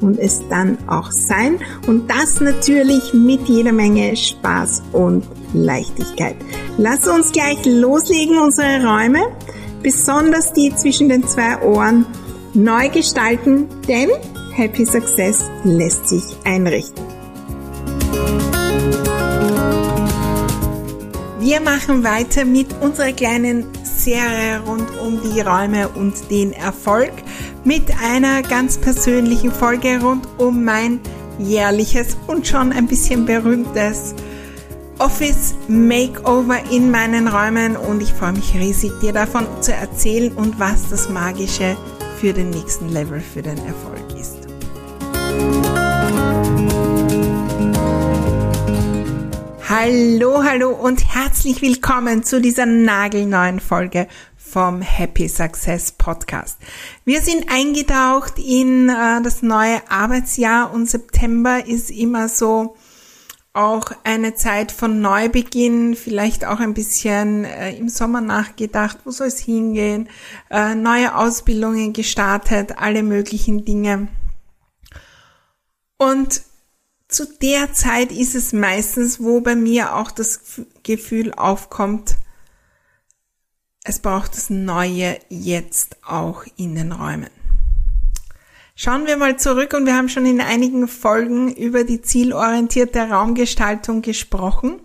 und es dann auch sein. Und das natürlich mit jeder Menge Spaß und Leichtigkeit. Lass uns gleich loslegen, unsere Räume, besonders die zwischen den zwei Ohren, neu gestalten, denn Happy Success lässt sich einrichten. Wir machen weiter mit unserer kleinen Serie rund um die Räume und den Erfolg mit einer ganz persönlichen Folge rund um mein jährliches und schon ein bisschen berühmtes Office Makeover in meinen Räumen und ich freue mich riesig, dir davon zu erzählen und was das Magische für den nächsten Level, für den Erfolg ist. Hallo, hallo und herzlich willkommen zu dieser nagelneuen Folge vom Happy Success Podcast. Wir sind eingetaucht in äh, das neue Arbeitsjahr und September ist immer so auch eine Zeit von Neubeginn, vielleicht auch ein bisschen äh, im Sommer nachgedacht, wo soll es hingehen, äh, neue Ausbildungen gestartet, alle möglichen Dinge. Und zu der Zeit ist es meistens, wo bei mir auch das Gefühl aufkommt, es braucht das Neue jetzt auch in den Räumen. Schauen wir mal zurück und wir haben schon in einigen Folgen über die zielorientierte Raumgestaltung gesprochen.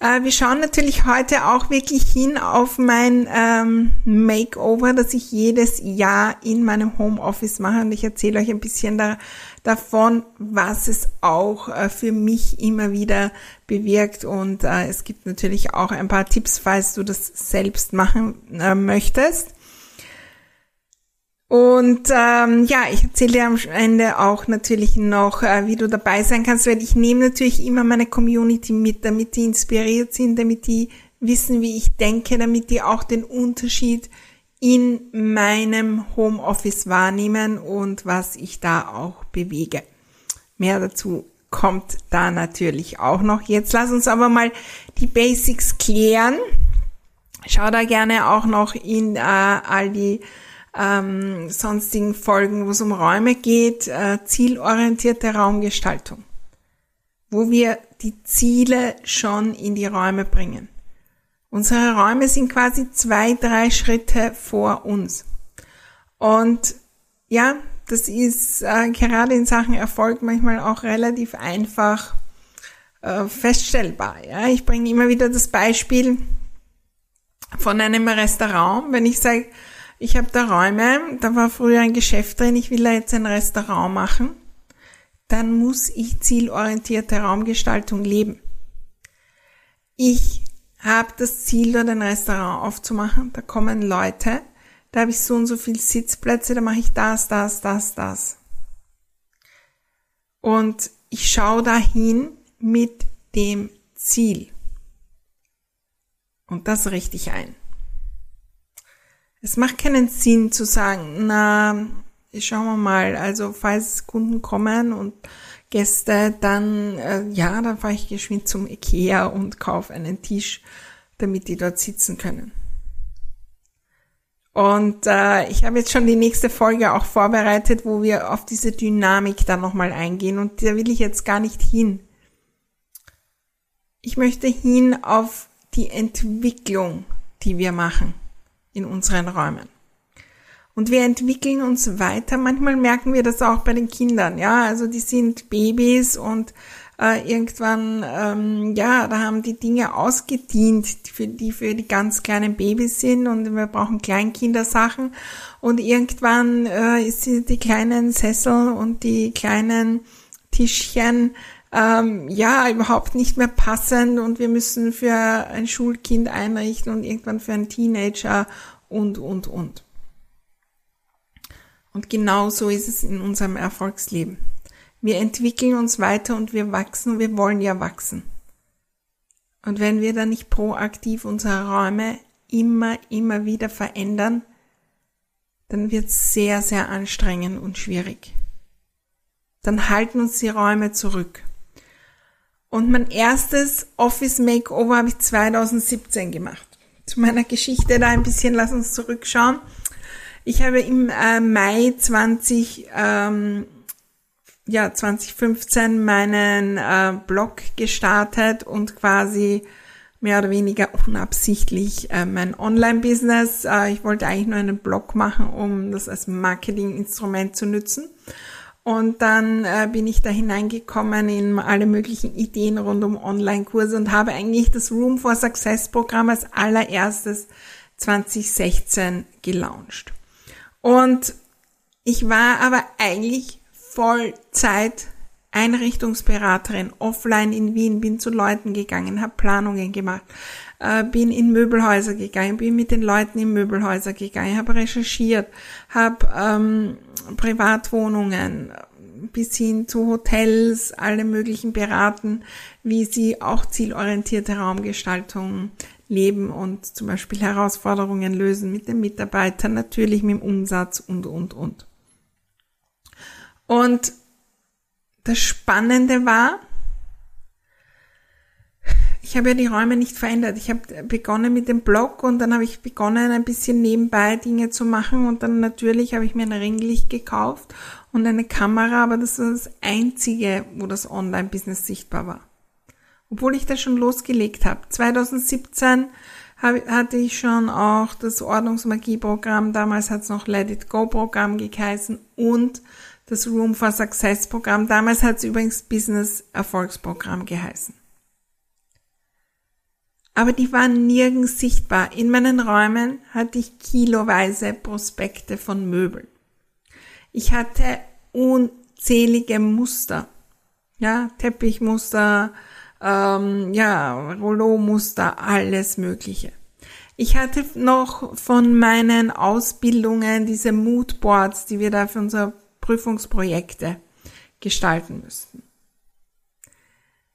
Äh, wir schauen natürlich heute auch wirklich hin auf mein ähm, Makeover, das ich jedes Jahr in meinem Homeoffice mache und ich erzähle euch ein bisschen da, davon, was es auch äh, für mich immer wieder bewirkt und äh, es gibt natürlich auch ein paar Tipps, falls du das selbst machen äh, möchtest. Und ähm, ja, ich erzähle dir am Ende auch natürlich noch, äh, wie du dabei sein kannst, weil ich nehme natürlich immer meine Community mit, damit die inspiriert sind, damit die wissen, wie ich denke, damit die auch den Unterschied in meinem Homeoffice wahrnehmen und was ich da auch bewege. Mehr dazu kommt da natürlich auch noch. Jetzt lass uns aber mal die Basics klären. Schau da gerne auch noch in äh, all die ähm, sonstigen Folgen, wo es um Räume geht, äh, zielorientierte Raumgestaltung, wo wir die Ziele schon in die Räume bringen. Unsere Räume sind quasi zwei, drei Schritte vor uns. Und ja, das ist äh, gerade in Sachen Erfolg manchmal auch relativ einfach äh, feststellbar. Ja? Ich bringe immer wieder das Beispiel von einem Restaurant, wenn ich sage, ich habe da Räume, da war früher ein Geschäft drin, ich will da jetzt ein Restaurant machen, dann muss ich zielorientierte Raumgestaltung leben. Ich habe das Ziel, dort ein Restaurant aufzumachen, da kommen Leute, da habe ich so und so viel Sitzplätze, da mache ich das, das, das, das. Und ich schaue dahin mit dem Ziel. Und das richte ich ein. Es macht keinen Sinn zu sagen, na, schauen wir mal, also falls Kunden kommen und Gäste, dann äh, ja, dann fahre ich geschwind zum Ikea und kaufe einen Tisch, damit die dort sitzen können. Und äh, ich habe jetzt schon die nächste Folge auch vorbereitet, wo wir auf diese Dynamik dann nochmal eingehen und da will ich jetzt gar nicht hin. Ich möchte hin auf die Entwicklung, die wir machen in unseren Räumen. Und wir entwickeln uns weiter. Manchmal merken wir das auch bei den Kindern. Ja, also die sind Babys und äh, irgendwann, ähm, ja, da haben die Dinge ausgedient, für die für die ganz kleinen Babys sind und wir brauchen Kleinkindersachen. Und irgendwann äh, ist die kleinen Sessel und die kleinen Tischchen ähm, ja überhaupt nicht mehr passend und wir müssen für ein Schulkind einrichten und irgendwann für einen Teenager und, und, und. Und genau so ist es in unserem Erfolgsleben. Wir entwickeln uns weiter und wir wachsen, wir wollen ja wachsen. Und wenn wir dann nicht proaktiv unsere Räume immer, immer wieder verändern, dann wird es sehr, sehr anstrengend und schwierig. Dann halten uns die Räume zurück. Und mein erstes Office Makeover habe ich 2017 gemacht. Zu meiner Geschichte da ein bisschen, lass uns zurückschauen. Ich habe im äh, Mai 20, ähm, ja, 2015 meinen äh, Blog gestartet und quasi mehr oder weniger unabsichtlich äh, mein Online-Business. Äh, ich wollte eigentlich nur einen Blog machen, um das als Marketinginstrument zu nutzen. Und dann äh, bin ich da hineingekommen in alle möglichen Ideen rund um Online-Kurse und habe eigentlich das Room for Success Programm als allererstes 2016 gelauncht. Und ich war aber eigentlich Vollzeit Einrichtungsberaterin offline in Wien, bin zu Leuten gegangen, habe Planungen gemacht, äh, bin in Möbelhäuser gegangen, bin mit den Leuten in Möbelhäuser gegangen, habe recherchiert, habe ähm, Privatwohnungen bis hin zu Hotels, alle möglichen beraten, wie sie auch zielorientierte Raumgestaltung leben und zum Beispiel Herausforderungen lösen mit den Mitarbeitern, natürlich mit dem Umsatz und, und, und. Und das Spannende war, ich habe ja die Räume nicht verändert. Ich habe begonnen mit dem Blog und dann habe ich begonnen, ein bisschen nebenbei Dinge zu machen und dann natürlich habe ich mir ein Ringlicht gekauft und eine Kamera, aber das war das Einzige, wo das Online-Business sichtbar war. Obwohl ich das schon losgelegt habe. 2017 hatte ich schon auch das Ordnungsmagie-Programm, damals hat es noch Let It Go-Programm geheißen und das Room for Success Programm. Damals hat es übrigens Business Erfolgsprogramm geheißen. Aber die waren nirgends sichtbar. In meinen Räumen hatte ich kiloweise Prospekte von Möbeln. Ich hatte unzählige Muster. Ja, Teppichmuster, ähm, ja, Rollo-Muster, alles Mögliche. Ich hatte noch von meinen Ausbildungen diese Moodboards, die wir da für unser Prüfungsprojekte gestalten müssten.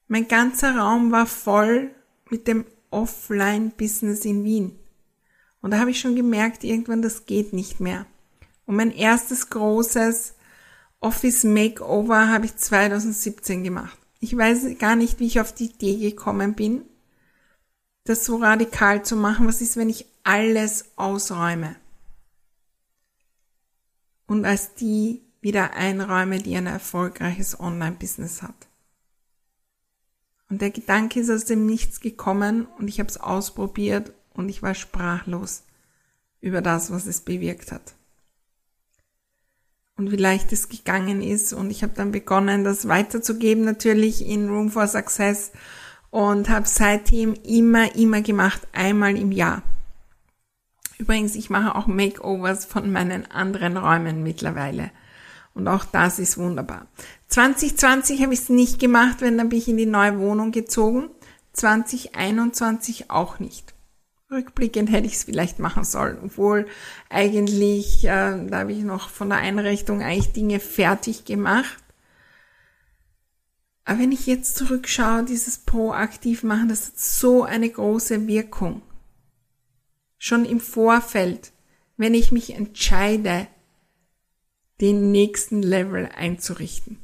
Mein ganzer Raum war voll mit dem Offline-Business in Wien. Und da habe ich schon gemerkt, irgendwann das geht nicht mehr. Und mein erstes großes Office Makeover habe ich 2017 gemacht. Ich weiß gar nicht, wie ich auf die Idee gekommen bin, das so radikal zu machen. Was ist, wenn ich alles ausräume? Und als die wieder einräume, die ein erfolgreiches Online-Business hat. Und der Gedanke ist aus dem Nichts gekommen und ich habe es ausprobiert und ich war sprachlos über das, was es bewirkt hat. Und wie leicht es gegangen ist. Und ich habe dann begonnen, das weiterzugeben, natürlich in Room for Success und habe seitdem immer, immer gemacht, einmal im Jahr. Übrigens, ich mache auch Makeovers von meinen anderen Räumen mittlerweile. Und auch das ist wunderbar. 2020 habe ich es nicht gemacht, wenn dann bin ich in die neue Wohnung gezogen. 2021 auch nicht. Rückblickend hätte ich es vielleicht machen sollen, obwohl eigentlich, äh, da habe ich noch von der Einrichtung eigentlich Dinge fertig gemacht. Aber wenn ich jetzt zurückschaue, dieses proaktiv machen, das hat so eine große Wirkung. Schon im Vorfeld, wenn ich mich entscheide, den nächsten Level einzurichten.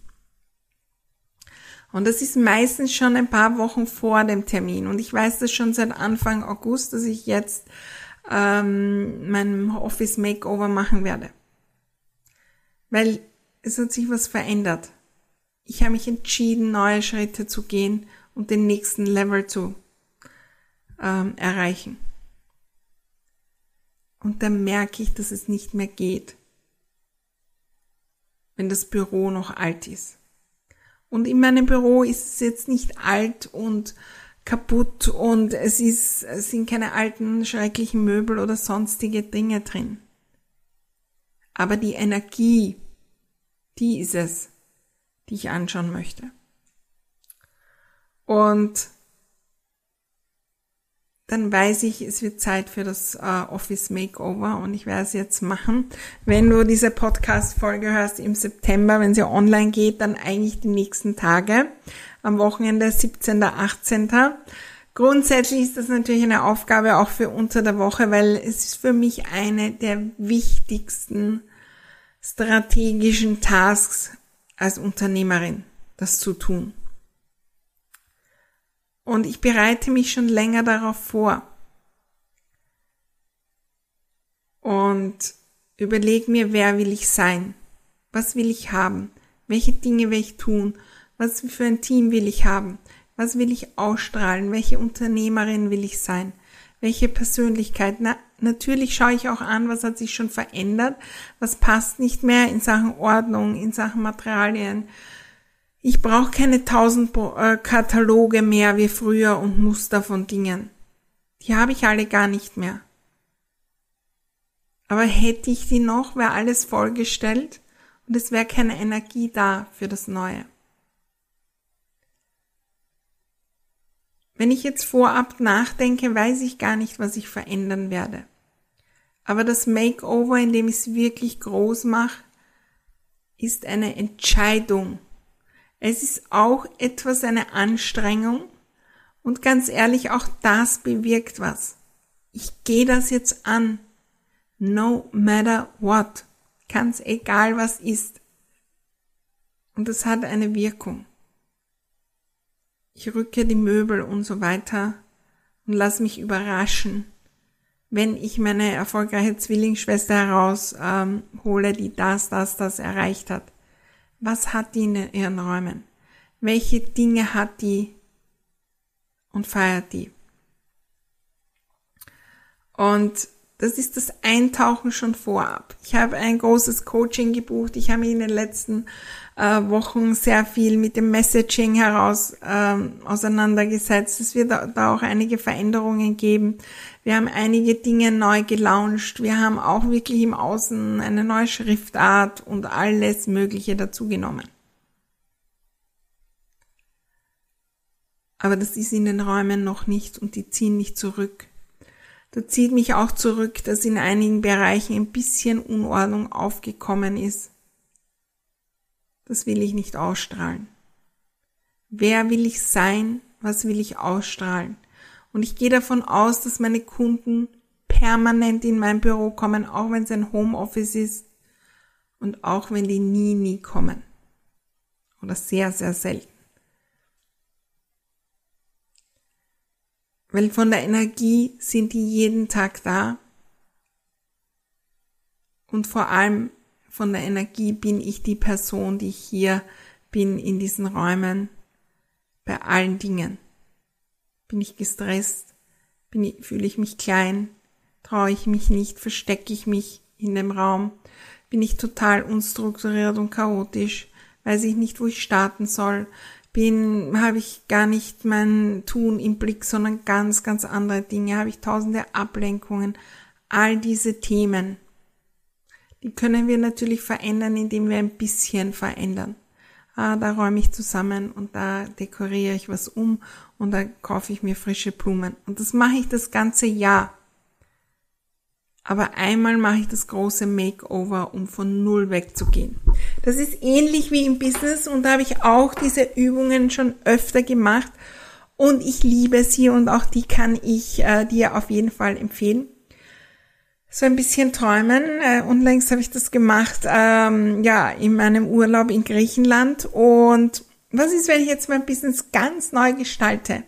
Und das ist meistens schon ein paar Wochen vor dem Termin. Und ich weiß das schon seit Anfang August, dass ich jetzt ähm, mein Office Makeover machen werde. Weil es hat sich was verändert. Ich habe mich entschieden, neue Schritte zu gehen und den nächsten Level zu ähm, erreichen. Und dann merke ich, dass es nicht mehr geht wenn das Büro noch alt ist. Und in meinem Büro ist es jetzt nicht alt und kaputt und es ist, es sind keine alten, schrecklichen Möbel oder sonstige Dinge drin. Aber die Energie, die ist es, die ich anschauen möchte. Und dann weiß ich, es wird Zeit für das äh, Office Makeover und ich werde es jetzt machen. Wenn du diese Podcast-Folge hörst im September, wenn sie online geht, dann eigentlich die nächsten Tage. Am Wochenende 17. 18. Grundsätzlich ist das natürlich eine Aufgabe auch für unter der Woche, weil es ist für mich eine der wichtigsten strategischen Tasks als Unternehmerin, das zu tun. Und ich bereite mich schon länger darauf vor. Und überlege mir, wer will ich sein? Was will ich haben? Welche Dinge will ich tun? Was für ein Team will ich haben? Was will ich ausstrahlen? Welche Unternehmerin will ich sein? Welche Persönlichkeit? Na, natürlich schaue ich auch an, was hat sich schon verändert, was passt nicht mehr in Sachen Ordnung, in Sachen Materialien. Ich brauche keine tausend äh, Kataloge mehr wie früher und Muster von Dingen. Die habe ich alle gar nicht mehr. Aber hätte ich die noch, wäre alles vollgestellt und es wäre keine Energie da für das Neue. Wenn ich jetzt vorab nachdenke, weiß ich gar nicht, was ich verändern werde. Aber das Makeover, in dem ich es wirklich groß mache, ist eine Entscheidung. Es ist auch etwas eine Anstrengung und ganz ehrlich, auch das bewirkt was. Ich gehe das jetzt an. No matter what. Ganz egal was ist. Und das hat eine Wirkung. Ich rücke die Möbel und so weiter und lass mich überraschen wenn ich meine erfolgreiche Zwillingsschwester heraushole, ähm, die das, das, das erreicht hat. Was hat die in ihren Räumen? Welche Dinge hat die und feiert die? Und das ist das Eintauchen schon vorab. Ich habe ein großes Coaching gebucht. Ich habe mich in den letzten äh, Wochen sehr viel mit dem Messaging heraus ähm, auseinandergesetzt. Es wird da, auch einige Veränderungen geben. Wir haben einige Dinge neu gelauncht. Wir haben auch wirklich im Außen eine neue Schriftart und alles Mögliche dazugenommen. Aber das ist in den Räumen noch nicht und die ziehen nicht zurück. Da zieht mich auch zurück, dass in einigen Bereichen ein bisschen Unordnung aufgekommen ist. Das will ich nicht ausstrahlen. Wer will ich sein? Was will ich ausstrahlen? Und ich gehe davon aus, dass meine Kunden permanent in mein Büro kommen, auch wenn es ein Homeoffice ist und auch wenn die nie, nie kommen. Oder sehr, sehr selten. Weil von der Energie sind die jeden Tag da. Und vor allem von der Energie bin ich die Person, die hier bin in diesen Räumen bei allen Dingen. Bin ich gestresst? Bin ich, fühle ich mich klein? Traue ich mich nicht? Verstecke ich mich in dem Raum? Bin ich total unstrukturiert und chaotisch? Weiß ich nicht, wo ich starten soll? Bin, habe ich gar nicht mein Tun im Blick, sondern ganz, ganz andere Dinge, habe ich tausende Ablenkungen, all diese Themen. Die können wir natürlich verändern, indem wir ein bisschen verändern. Ah, da räume ich zusammen und da dekoriere ich was um und da kaufe ich mir frische Blumen. Und das mache ich das ganze Jahr. Aber einmal mache ich das große Makeover, um von Null wegzugehen. Das ist ähnlich wie im Business und da habe ich auch diese Übungen schon öfter gemacht und ich liebe sie und auch die kann ich äh, dir auf jeden Fall empfehlen. So ein bisschen träumen. Äh, unlängst habe ich das gemacht, ähm, ja, in meinem Urlaub in Griechenland. Und was ist, wenn ich jetzt mein Business ganz neu gestalte?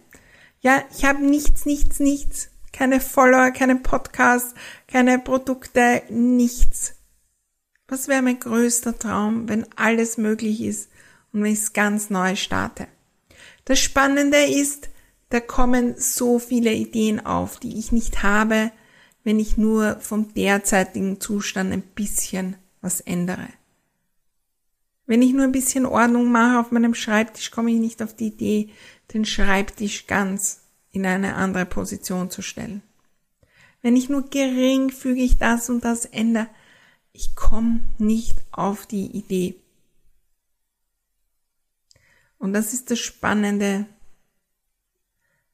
Ja, ich habe nichts, nichts, nichts. Keine Follower, keine Podcasts, keine Produkte, nichts. Was wäre mein größter Traum, wenn alles möglich ist und wenn ich es ganz neu starte? Das Spannende ist, da kommen so viele Ideen auf, die ich nicht habe, wenn ich nur vom derzeitigen Zustand ein bisschen was ändere. Wenn ich nur ein bisschen Ordnung mache auf meinem Schreibtisch, komme ich nicht auf die Idee, den Schreibtisch ganz in eine andere Position zu stellen. Wenn ich nur geringfügig das und das ändere, ich komme nicht auf die Idee. Und das ist das Spannende,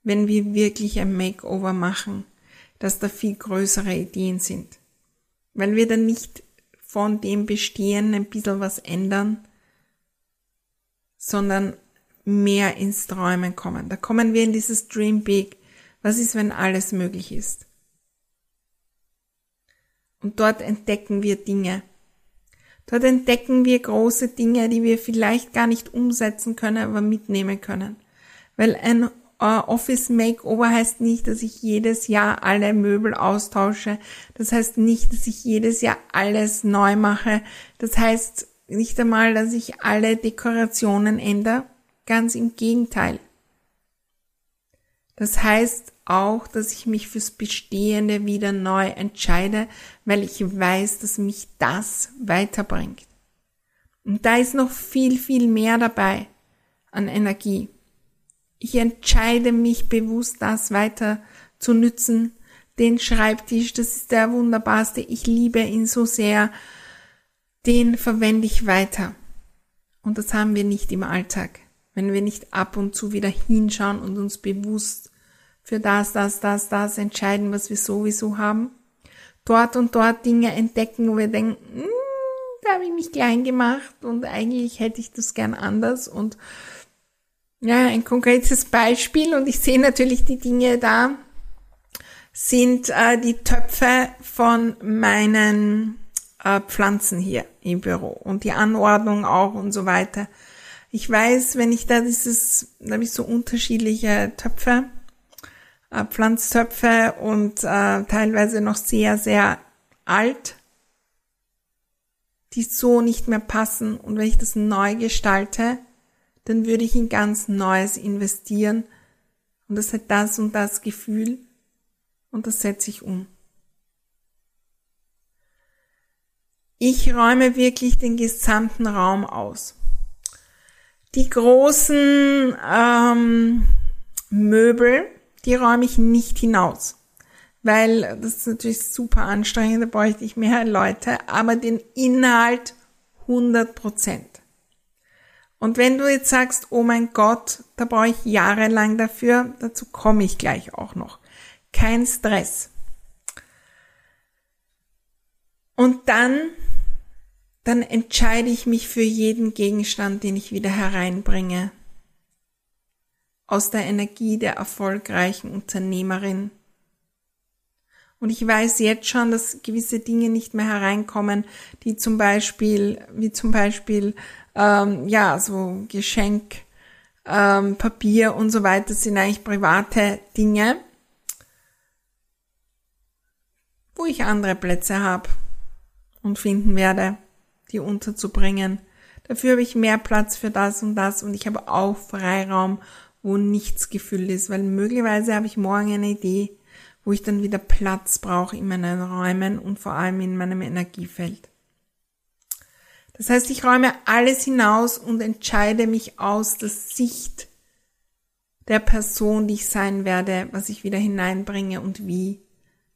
wenn wir wirklich ein Makeover machen, dass da viel größere Ideen sind. Weil wir dann nicht von dem Bestehen ein bisschen was ändern, sondern mehr ins Träumen kommen. Da kommen wir in dieses Dream Big, Was ist, wenn alles möglich ist? Und dort entdecken wir Dinge. Dort entdecken wir große Dinge, die wir vielleicht gar nicht umsetzen können, aber mitnehmen können. Weil ein Uh, Office Makeover heißt nicht, dass ich jedes Jahr alle Möbel austausche. Das heißt nicht, dass ich jedes Jahr alles neu mache. Das heißt nicht einmal, dass ich alle Dekorationen ändere. Ganz im Gegenteil. Das heißt auch, dass ich mich fürs Bestehende wieder neu entscheide, weil ich weiß, dass mich das weiterbringt. Und da ist noch viel, viel mehr dabei an Energie. Ich entscheide mich bewusst, das weiter zu nützen. Den Schreibtisch, das ist der wunderbarste. Ich liebe ihn so sehr. Den verwende ich weiter. Und das haben wir nicht im Alltag. Wenn wir nicht ab und zu wieder hinschauen und uns bewusst für das, das, das, das entscheiden, was wir sowieso haben. Dort und dort Dinge entdecken, wo wir denken, hm, da habe ich mich klein gemacht und eigentlich hätte ich das gern anders und ja, ein konkretes Beispiel und ich sehe natürlich die Dinge da, sind äh, die Töpfe von meinen äh, Pflanzen hier im Büro und die Anordnung auch und so weiter. Ich weiß, wenn ich da dieses, da habe ich so unterschiedliche Töpfe, äh, Pflanztöpfe und äh, teilweise noch sehr, sehr alt, die so nicht mehr passen und wenn ich das neu gestalte, dann würde ich in ganz Neues investieren und das hat das und das Gefühl und das setze ich um. Ich räume wirklich den gesamten Raum aus. Die großen ähm, Möbel, die räume ich nicht hinaus, weil das ist natürlich super anstrengend, da bräuchte ich mehr Leute, aber den Inhalt 100 Prozent. Und wenn du jetzt sagst, oh mein Gott, da brauche ich jahrelang dafür, dazu komme ich gleich auch noch. Kein Stress. Und dann, dann entscheide ich mich für jeden Gegenstand, den ich wieder hereinbringe. Aus der Energie der erfolgreichen Unternehmerin. Und ich weiß jetzt schon, dass gewisse Dinge nicht mehr hereinkommen, die zum Beispiel, wie zum Beispiel ähm, ja, so Geschenk, ähm, Papier und so weiter sind eigentlich private Dinge, wo ich andere Plätze habe und finden werde, die unterzubringen. Dafür habe ich mehr Platz für das und das und ich habe auch Freiraum, wo nichts gefüllt ist, weil möglicherweise habe ich morgen eine Idee, wo ich dann wieder Platz brauche in meinen Räumen und vor allem in meinem Energiefeld. Das heißt, ich räume alles hinaus und entscheide mich aus der Sicht der Person, die ich sein werde, was ich wieder hineinbringe und wie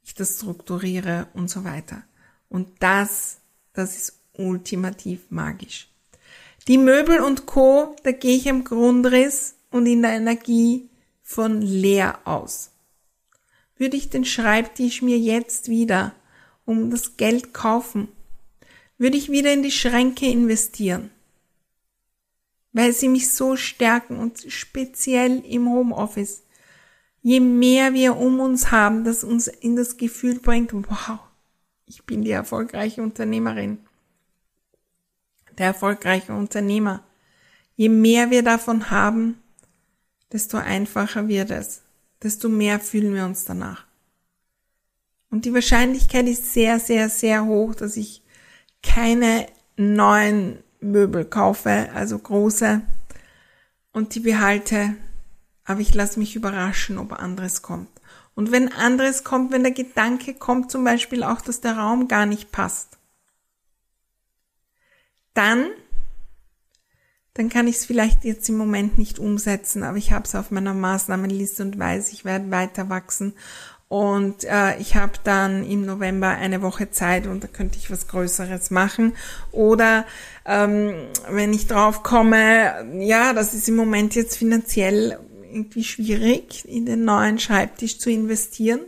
ich das strukturiere und so weiter. Und das, das ist ultimativ magisch. Die Möbel und Co., da gehe ich im Grundriss und in der Energie von leer aus. Würde ich den Schreibtisch mir jetzt wieder um das Geld kaufen, würde ich wieder in die Schränke investieren, weil sie mich so stärken und speziell im Homeoffice. Je mehr wir um uns haben, das uns in das Gefühl bringt, wow, ich bin die erfolgreiche Unternehmerin, der erfolgreiche Unternehmer. Je mehr wir davon haben, desto einfacher wird es, desto mehr fühlen wir uns danach. Und die Wahrscheinlichkeit ist sehr, sehr, sehr hoch, dass ich keine neuen Möbel kaufe, also große, und die behalte, aber ich lasse mich überraschen, ob anderes kommt. Und wenn anderes kommt, wenn der Gedanke kommt zum Beispiel auch, dass der Raum gar nicht passt, dann, dann kann ich es vielleicht jetzt im Moment nicht umsetzen, aber ich habe es auf meiner Maßnahmenliste und weiß, ich werde weiter wachsen und äh, ich habe dann im November eine Woche Zeit und da könnte ich was Größeres machen. Oder ähm, wenn ich drauf komme, ja, das ist im Moment jetzt finanziell irgendwie schwierig, in den neuen Schreibtisch zu investieren.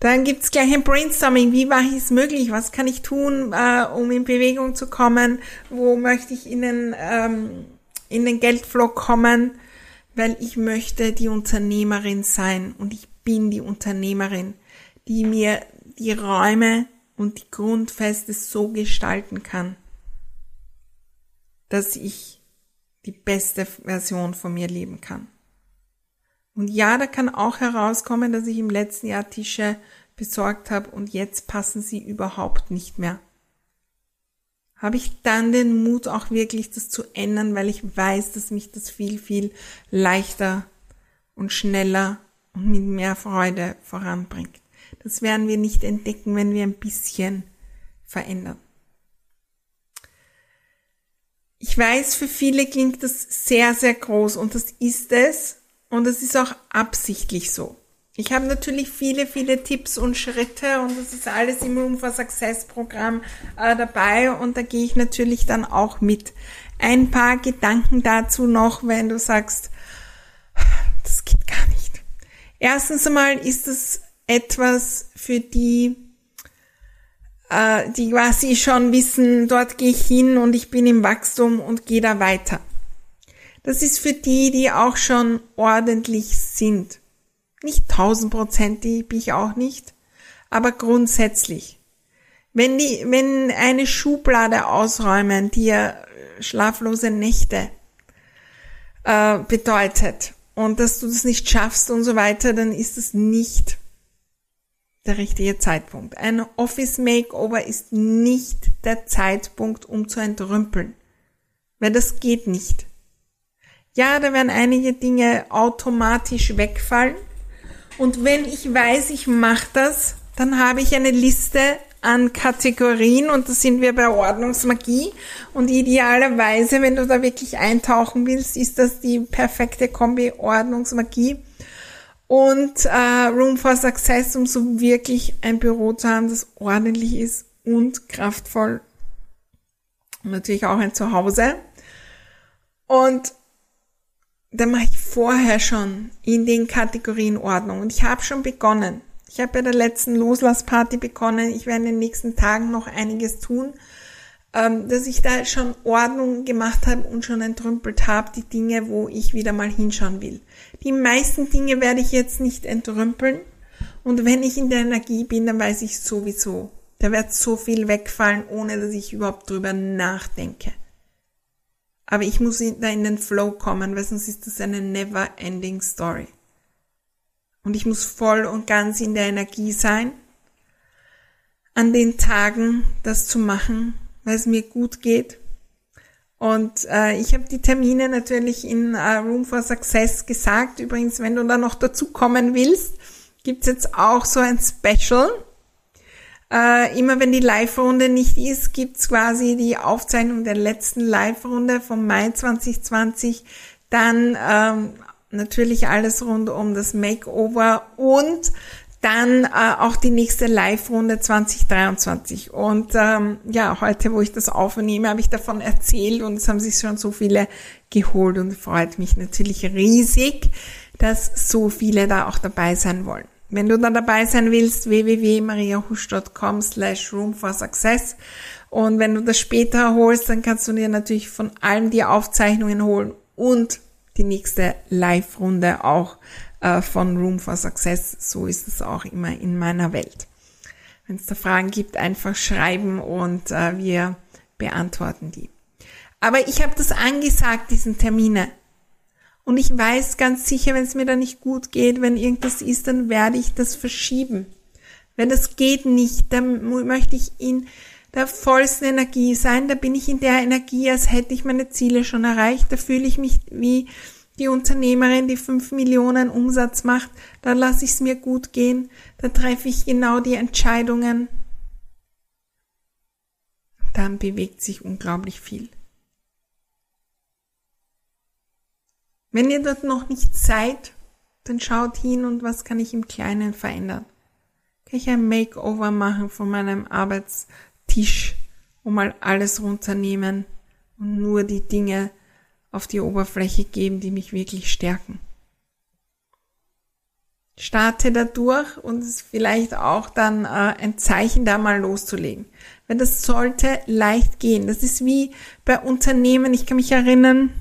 Dann gibt's gleich ein Brainstorming. Wie mache ich es möglich? Was kann ich tun, äh, um in Bewegung zu kommen? Wo möchte ich in den, ähm, in den Geldflow kommen? Weil ich möchte die Unternehmerin sein und ich bin die Unternehmerin, die mir die Räume und die Grundfeste so gestalten kann, dass ich die beste Version von mir leben kann. Und ja, da kann auch herauskommen, dass ich im letzten Jahr Tische besorgt habe und jetzt passen sie überhaupt nicht mehr. Habe ich dann den Mut auch wirklich das zu ändern, weil ich weiß, dass mich das viel, viel leichter und schneller und mit mehr Freude voranbringt. Das werden wir nicht entdecken, wenn wir ein bisschen verändern. Ich weiß, für viele klingt das sehr, sehr groß und das ist es und es ist auch absichtlich so. Ich habe natürlich viele, viele Tipps und Schritte und das ist alles im Room for Success Programm äh, dabei und da gehe ich natürlich dann auch mit. Ein paar Gedanken dazu noch, wenn du sagst, das geht gar nicht. Erstens einmal ist es etwas für die, äh, die quasi schon wissen, dort gehe ich hin und ich bin im Wachstum und gehe da weiter. Das ist für die, die auch schon ordentlich sind. Nicht tausendprozentig bin ich auch nicht, aber grundsätzlich. Wenn die, wenn eine Schublade ausräumen dir schlaflose Nächte äh, bedeutet und dass du das nicht schaffst und so weiter, dann ist es nicht der richtige Zeitpunkt. Ein Office Makeover ist nicht der Zeitpunkt, um zu entrümpeln. Weil das geht nicht. Ja, da werden einige Dinge automatisch wegfallen, und wenn ich weiß, ich mache das, dann habe ich eine Liste an Kategorien und da sind wir bei Ordnungsmagie. Und idealerweise, wenn du da wirklich eintauchen willst, ist das die perfekte Kombi Ordnungsmagie und äh, Room for Success, um so wirklich ein Büro zu haben, das ordentlich ist und kraftvoll. Und natürlich auch ein Zuhause. Und da mache ich vorher schon in den Kategorien Ordnung. Und ich habe schon begonnen. Ich habe bei der letzten Loslassparty begonnen. Ich werde in den nächsten Tagen noch einiges tun, ähm, dass ich da schon Ordnung gemacht habe und schon entrümpelt habe, die Dinge, wo ich wieder mal hinschauen will. Die meisten Dinge werde ich jetzt nicht entrümpeln. Und wenn ich in der Energie bin, dann weiß ich sowieso, da wird so viel wegfallen, ohne dass ich überhaupt drüber nachdenke. Aber ich muss da in den Flow kommen, weil sonst ist das eine never ending story. Und ich muss voll und ganz in der Energie sein, an den Tagen das zu machen, weil es mir gut geht. Und äh, ich habe die Termine natürlich in äh, Room for Success gesagt. Übrigens, wenn du da noch dazu kommen willst, gibt's jetzt auch so ein Special äh, immer wenn die Live-Runde nicht ist, gibt's quasi die Aufzeichnung der letzten Live-Runde vom Mai 2020. Dann ähm, natürlich alles rund um das Makeover und dann äh, auch die nächste Live-Runde 2023. Und ähm, ja, heute, wo ich das aufnehme, habe ich davon erzählt und es haben sich schon so viele geholt und freut mich natürlich riesig, dass so viele da auch dabei sein wollen. Wenn du da dabei sein willst, www.mariahusch.com slash room for success. Und wenn du das später holst, dann kannst du dir natürlich von allen die Aufzeichnungen holen und die nächste Live-Runde auch äh, von Room for Success. So ist es auch immer in meiner Welt. Wenn es da Fragen gibt, einfach schreiben und äh, wir beantworten die. Aber ich habe das angesagt, diesen Termine. Und ich weiß ganz sicher, wenn es mir da nicht gut geht, wenn irgendwas ist, dann werde ich das verschieben. Wenn das geht nicht, dann möchte ich in der vollsten Energie sein. Da bin ich in der Energie, als hätte ich meine Ziele schon erreicht. Da fühle ich mich wie die Unternehmerin, die fünf Millionen Umsatz macht. Da lasse ich es mir gut gehen. Da treffe ich genau die Entscheidungen. Dann bewegt sich unglaublich viel. Wenn ihr dort noch nicht seid, dann schaut hin und was kann ich im Kleinen verändern. Kann ich ein Makeover machen von meinem Arbeitstisch, um mal alles runternehmen und nur die Dinge auf die Oberfläche geben, die mich wirklich stärken. Starte dadurch und ist vielleicht auch dann äh, ein Zeichen, da mal loszulegen. Weil das sollte leicht gehen. Das ist wie bei Unternehmen. Ich kann mich erinnern,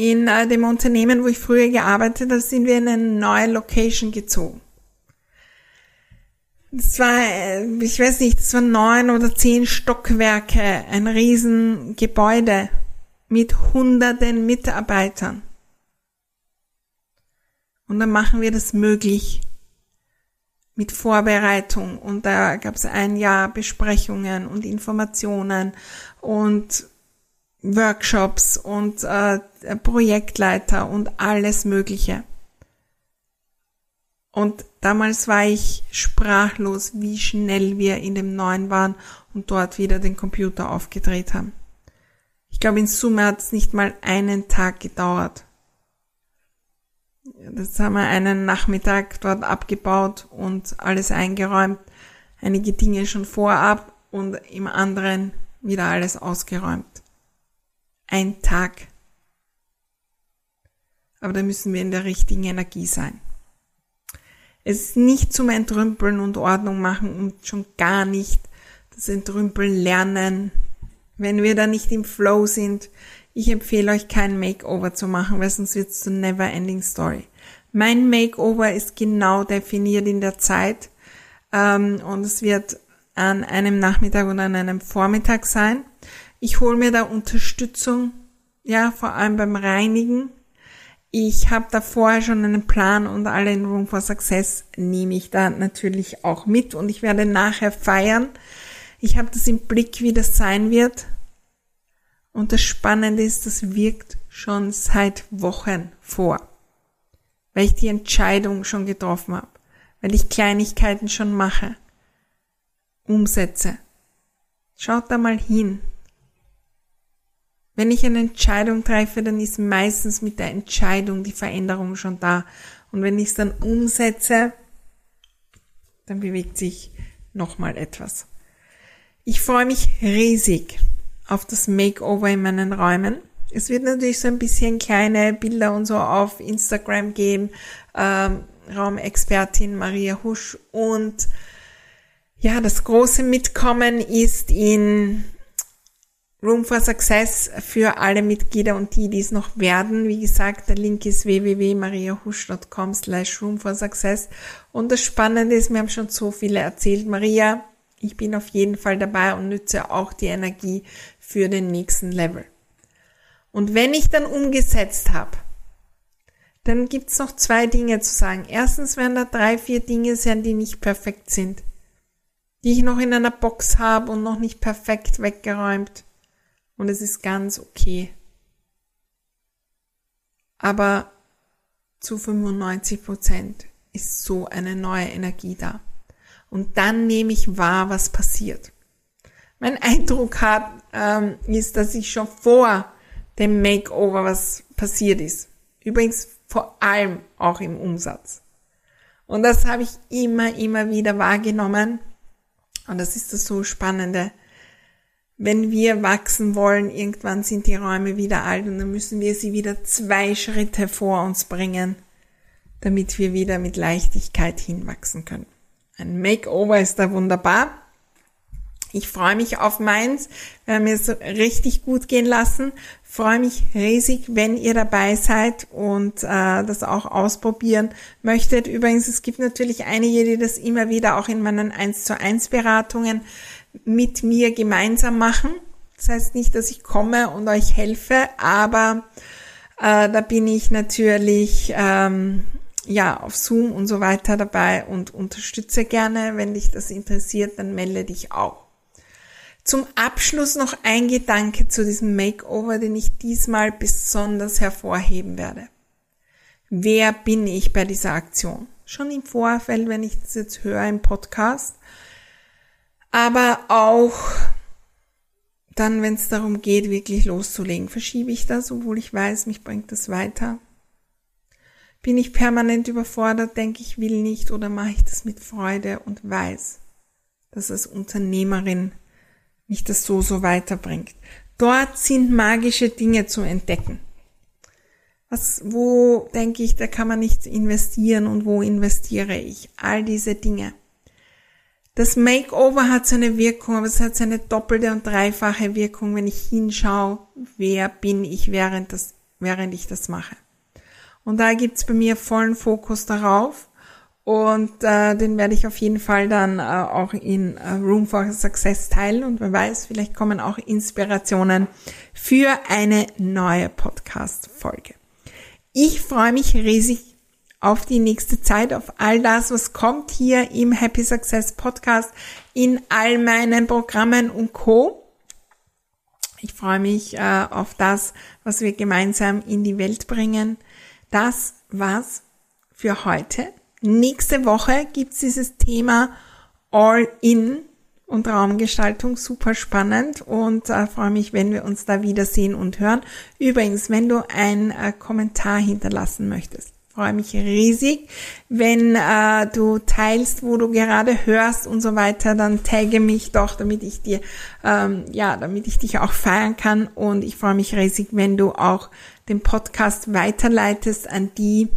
in äh, dem Unternehmen, wo ich früher gearbeitet habe, sind wir in eine neue Location gezogen. Das war, äh, ich weiß nicht, das waren neun oder zehn Stockwerke, ein Riesengebäude mit hunderten Mitarbeitern. Und dann machen wir das möglich mit Vorbereitung. Und da gab es ein Jahr Besprechungen und Informationen und Workshops und äh, Projektleiter und alles Mögliche. Und damals war ich sprachlos, wie schnell wir in dem neuen waren und dort wieder den Computer aufgedreht haben. Ich glaube, in Summe hat es nicht mal einen Tag gedauert. Das haben wir einen Nachmittag dort abgebaut und alles eingeräumt. Einige Dinge schon vorab und im anderen wieder alles ausgeräumt. Ein Tag. Aber da müssen wir in der richtigen Energie sein. Es ist nicht zum Entrümpeln und Ordnung machen und schon gar nicht das Entrümpeln lernen, wenn wir da nicht im Flow sind. Ich empfehle euch kein Makeover zu machen, weil sonst wird es zu never ending story. Mein Makeover ist genau definiert in der Zeit ähm, und es wird an einem Nachmittag oder an einem Vormittag sein. Ich hole mir da Unterstützung, ja, vor allem beim Reinigen ich habe da vorher schon einen Plan und alle in Room for Success nehme ich da natürlich auch mit und ich werde nachher feiern. Ich habe das im Blick, wie das sein wird. Und das Spannende ist, das wirkt schon seit Wochen vor, weil ich die Entscheidung schon getroffen habe, weil ich Kleinigkeiten schon mache, umsetze. Schaut da mal hin. Wenn ich eine Entscheidung treffe, dann ist meistens mit der Entscheidung die Veränderung schon da. Und wenn ich es dann umsetze, dann bewegt sich nochmal etwas. Ich freue mich riesig auf das Makeover in meinen Räumen. Es wird natürlich so ein bisschen kleine Bilder und so auf Instagram geben. Ähm, Raumexpertin Maria Husch und ja, das große Mitkommen ist in Room for Success für alle Mitglieder und die, die es noch werden. Wie gesagt, der Link ist www.mariahusch.com slash Room for Success. Und das Spannende ist, wir haben schon so viele erzählt. Maria, ich bin auf jeden Fall dabei und nütze auch die Energie für den nächsten Level. Und wenn ich dann umgesetzt habe, dann gibt's noch zwei Dinge zu sagen. Erstens werden da drei, vier Dinge sein, die nicht perfekt sind. Die ich noch in einer Box habe und noch nicht perfekt weggeräumt und es ist ganz okay. Aber zu 95 Prozent ist so eine neue Energie da. Und dann nehme ich wahr, was passiert. Mein Eindruck hat, ähm, ist, dass ich schon vor dem Makeover was passiert ist. Übrigens vor allem auch im Umsatz. Und das habe ich immer, immer wieder wahrgenommen. Und das ist das so Spannende wenn wir wachsen wollen, irgendwann sind die Räume wieder alt und dann müssen wir sie wieder zwei Schritte vor uns bringen, damit wir wieder mit Leichtigkeit hinwachsen können. Ein Makeover ist da wunderbar. Ich freue mich auf meins. Wir haben es richtig gut gehen lassen. Freue mich riesig, wenn ihr dabei seid und äh, das auch ausprobieren möchtet. Übrigens, es gibt natürlich einige, die das immer wieder auch in meinen 1 zu 1 Beratungen mit mir gemeinsam machen. Das heißt nicht, dass ich komme und euch helfe, aber äh, da bin ich natürlich ähm, ja auf Zoom und so weiter dabei und unterstütze gerne. Wenn dich das interessiert, dann melde dich auch. Zum Abschluss noch ein Gedanke zu diesem Makeover, den ich diesmal besonders hervorheben werde. Wer bin ich bei dieser Aktion? Schon im Vorfeld, wenn ich das jetzt höre im Podcast, aber auch dann, wenn es darum geht, wirklich loszulegen, verschiebe ich das, obwohl ich weiß, mich bringt das weiter. Bin ich permanent überfordert, denke ich will nicht oder mache ich das mit Freude und weiß, dass als Unternehmerin mich das so, so weiterbringt. Dort sind magische Dinge zu entdecken. Was, wo denke ich, da kann man nicht investieren und wo investiere ich? All diese Dinge. Das Makeover hat seine Wirkung, aber es hat seine doppelte und dreifache Wirkung, wenn ich hinschaue, wer bin ich während des während ich das mache. Und da gibt's bei mir vollen Fokus darauf. Und äh, den werde ich auf jeden Fall dann äh, auch in äh, Room for Success teilen. Und wer weiß, vielleicht kommen auch Inspirationen für eine neue Podcast-Folge. Ich freue mich riesig auf die nächste Zeit, auf all das, was kommt hier im Happy Success Podcast, in all meinen Programmen und Co. Ich freue mich äh, auf das, was wir gemeinsam in die Welt bringen. Das war's für heute. Nächste Woche gibt's dieses Thema All In und Raumgestaltung super spannend und äh, freue mich, wenn wir uns da wiedersehen und hören. Übrigens, wenn du einen äh, Kommentar hinterlassen möchtest, freue mich riesig. Wenn äh, du teilst, wo du gerade hörst und so weiter, dann tagge mich doch, damit ich dir, ähm, ja, damit ich dich auch feiern kann. Und ich freue mich riesig, wenn du auch den Podcast weiterleitest an die,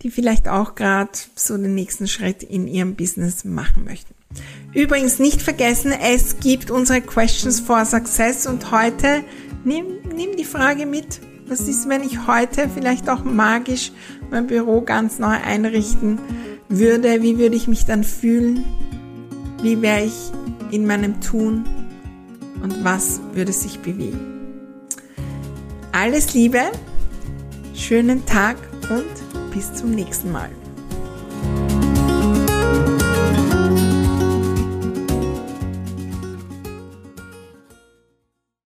die vielleicht auch gerade so den nächsten Schritt in ihrem Business machen möchten. Übrigens nicht vergessen, es gibt unsere Questions for Success und heute nimm, nimm die Frage mit, was ist, wenn ich heute vielleicht auch magisch mein Büro ganz neu einrichten würde? Wie würde ich mich dann fühlen? Wie wäre ich in meinem Tun? Und was würde sich bewegen? Alles Liebe, schönen Tag und bis zum nächsten Mal.